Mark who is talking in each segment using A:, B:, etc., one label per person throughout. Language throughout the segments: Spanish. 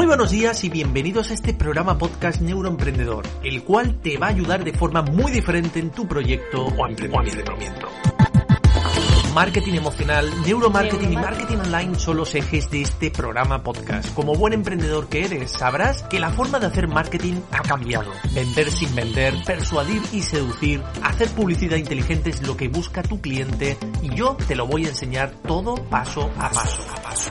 A: Muy buenos días y bienvenidos a este programa podcast Neuroemprendedor, el cual te va a ayudar de forma muy diferente en tu proyecto o emprendimiento. Marketing emocional, neuromarketing y marketing online son los ejes de este programa podcast. Como buen emprendedor que eres, sabrás que la forma de hacer marketing ha cambiado. Vender sin vender, persuadir y seducir, hacer publicidad inteligente es lo que busca tu cliente y yo te lo voy a enseñar todo paso a paso. A paso.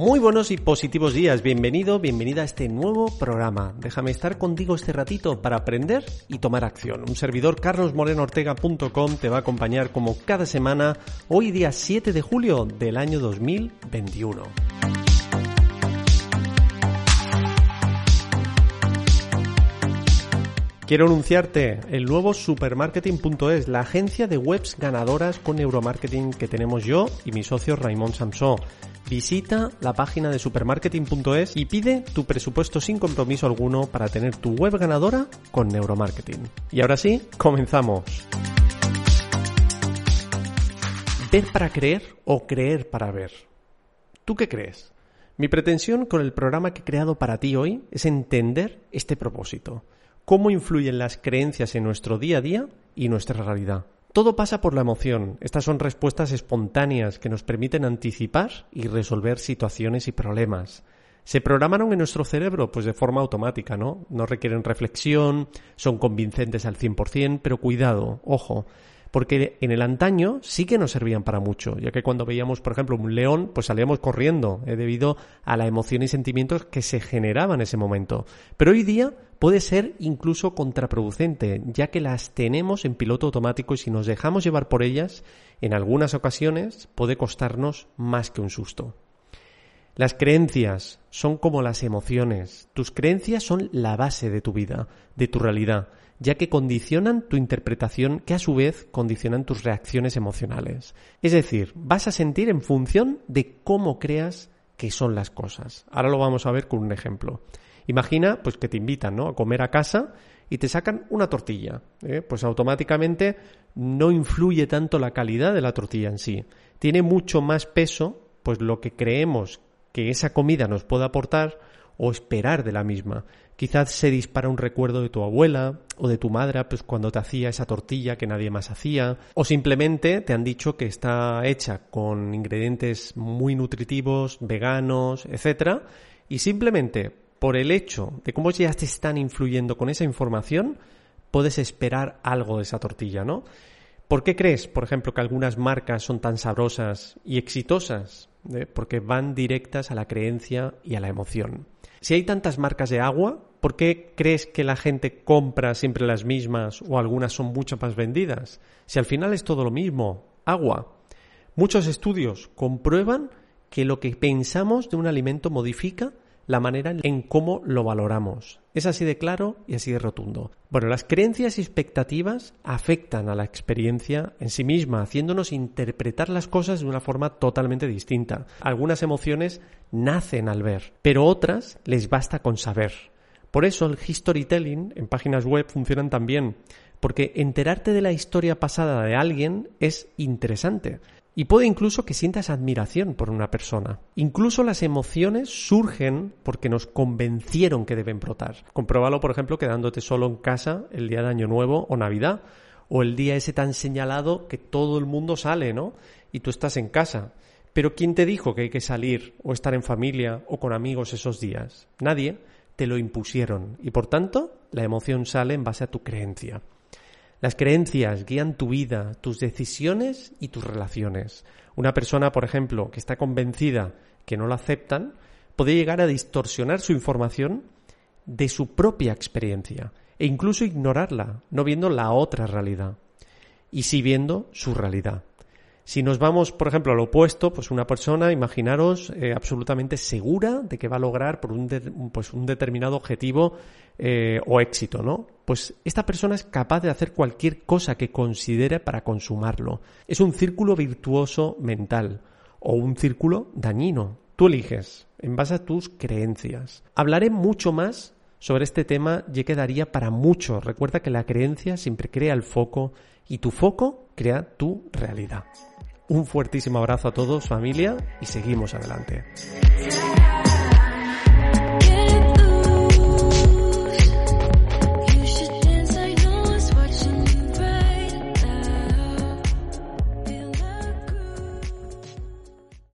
A: Muy buenos y positivos días, bienvenido, bienvenida a este nuevo programa. Déjame estar contigo este ratito para aprender y tomar acción. Un servidor carlosmorenoortega.com te va a acompañar como cada semana, hoy día 7 de julio del año 2021. Quiero anunciarte el nuevo supermarketing.es, la agencia de webs ganadoras con neuromarketing que tenemos yo y mi socio Raymond Samsó. Visita la página de supermarketing.es y pide tu presupuesto sin compromiso alguno para tener tu web ganadora con neuromarketing. Y ahora sí, comenzamos. Ver para creer o creer para ver. ¿Tú qué crees? Mi pretensión con el programa que he creado para ti hoy es entender este propósito cómo influyen las creencias en nuestro día a día y nuestra realidad. Todo pasa por la emoción. Estas son respuestas espontáneas que nos permiten anticipar y resolver situaciones y problemas. Se programaron en nuestro cerebro pues de forma automática, ¿no? No requieren reflexión, son convincentes al 100%, pero cuidado, ojo, porque en el antaño sí que nos servían para mucho, ya que cuando veíamos, por ejemplo, un león, pues salíamos corriendo, eh, debido a la emoción y sentimientos que se generaban en ese momento. Pero hoy día puede ser incluso contraproducente, ya que las tenemos en piloto automático y si nos dejamos llevar por ellas, en algunas ocasiones puede costarnos más que un susto. Las creencias son como las emociones. Tus creencias son la base de tu vida, de tu realidad ya que condicionan tu interpretación que a su vez condicionan tus reacciones emocionales. Es decir, vas a sentir en función de cómo creas que son las cosas. Ahora lo vamos a ver con un ejemplo. Imagina pues que te invitan ¿no? a comer a casa y te sacan una tortilla. ¿eh? Pues automáticamente no influye tanto la calidad de la tortilla en sí. Tiene mucho más peso pues lo que creemos que esa comida nos puede aportar o esperar de la misma. Quizás se dispara un recuerdo de tu abuela o de tu madre pues cuando te hacía esa tortilla que nadie más hacía o simplemente te han dicho que está hecha con ingredientes muy nutritivos, veganos, etcétera y simplemente por el hecho de cómo ya te están influyendo con esa información puedes esperar algo de esa tortilla, ¿no? ¿Por qué crees, por ejemplo, que algunas marcas son tan sabrosas y exitosas? ¿Eh? Porque van directas a la creencia y a la emoción. Si hay tantas marcas de agua, ¿por qué crees que la gente compra siempre las mismas o algunas son mucho más vendidas? Si al final es todo lo mismo, agua. Muchos estudios comprueban que lo que pensamos de un alimento modifica la manera en cómo lo valoramos. Es así de claro y así de rotundo. Bueno, las creencias y expectativas afectan a la experiencia en sí misma, haciéndonos interpretar las cosas de una forma totalmente distinta. Algunas emociones nacen al ver, pero otras les basta con saber. Por eso el storytelling en páginas web funcionan tan bien, porque enterarte de la historia pasada de alguien es interesante. Y puede incluso que sientas admiración por una persona. Incluso las emociones surgen porque nos convencieron que deben brotar. Compruébalo, por ejemplo, quedándote solo en casa el día de Año Nuevo o Navidad, o el día ese tan señalado que todo el mundo sale, ¿no? Y tú estás en casa. Pero ¿quién te dijo que hay que salir o estar en familia o con amigos esos días? Nadie. Te lo impusieron y por tanto la emoción sale en base a tu creencia. Las creencias guían tu vida, tus decisiones y tus relaciones. Una persona, por ejemplo, que está convencida que no la aceptan, puede llegar a distorsionar su información de su propia experiencia e incluso ignorarla, no viendo la otra realidad y sí viendo su realidad. Si nos vamos, por ejemplo, al opuesto, pues una persona, imaginaros, eh, absolutamente segura de que va a lograr por un, pues un determinado objetivo eh, o éxito, ¿no? Pues esta persona es capaz de hacer cualquier cosa que considere para consumarlo. Es un círculo virtuoso mental o un círculo dañino. Tú eliges en base a tus creencias. Hablaré mucho más sobre este tema ya quedaría para mucho. Recuerda que la creencia siempre crea el foco y tu foco crea tu realidad. Un fuertísimo abrazo a todos, familia, y seguimos adelante.